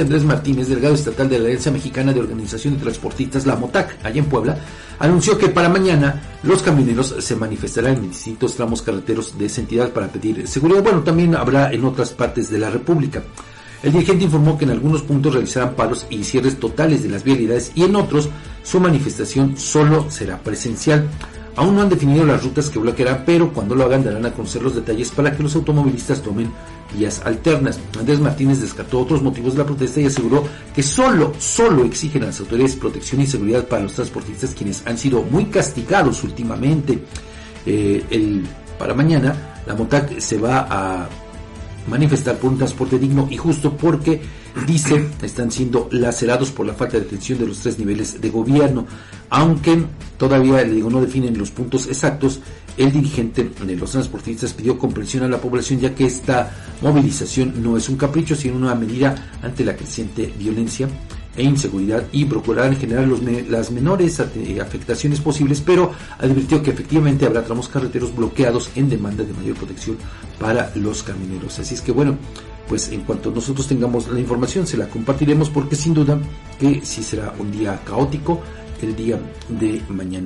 Andrés Martínez, delegado estatal de la Alianza Mexicana de Organización de Transportistas, la MOTAC, allá en Puebla, anunció que para mañana los camioneros se manifestarán en distintos tramos carreteros de esa entidad para pedir seguridad. Bueno, también habrá en otras partes de la República. El dirigente informó que en algunos puntos realizarán paros y cierres totales de las vialidades y en otros su manifestación solo será presencial. Aún no han definido las rutas que bloquearán, pero cuando lo hagan darán a conocer los detalles para que los automovilistas tomen vías alternas. Andrés Martínez descartó otros motivos de la protesta y aseguró que solo, solo exigen a las autoridades protección y seguridad para los transportistas quienes han sido muy castigados últimamente. Eh, el, para mañana la MOTAC se va a manifestar por un transporte digno y justo porque dice están siendo lacerados por la falta de atención de los tres niveles de gobierno. Aunque todavía, le digo, no definen los puntos exactos, el dirigente de los transportistas pidió comprensión a la población ya que esta movilización no es un capricho, sino una medida ante la creciente violencia e inseguridad y procurar generar los las menores afectaciones posibles, pero advirtió que efectivamente habrá tramos carreteros bloqueados en demanda de mayor protección para los camineros. Así es que bueno, pues en cuanto nosotros tengamos la información se la compartiremos porque sin duda que sí será un día caótico el día de mañana.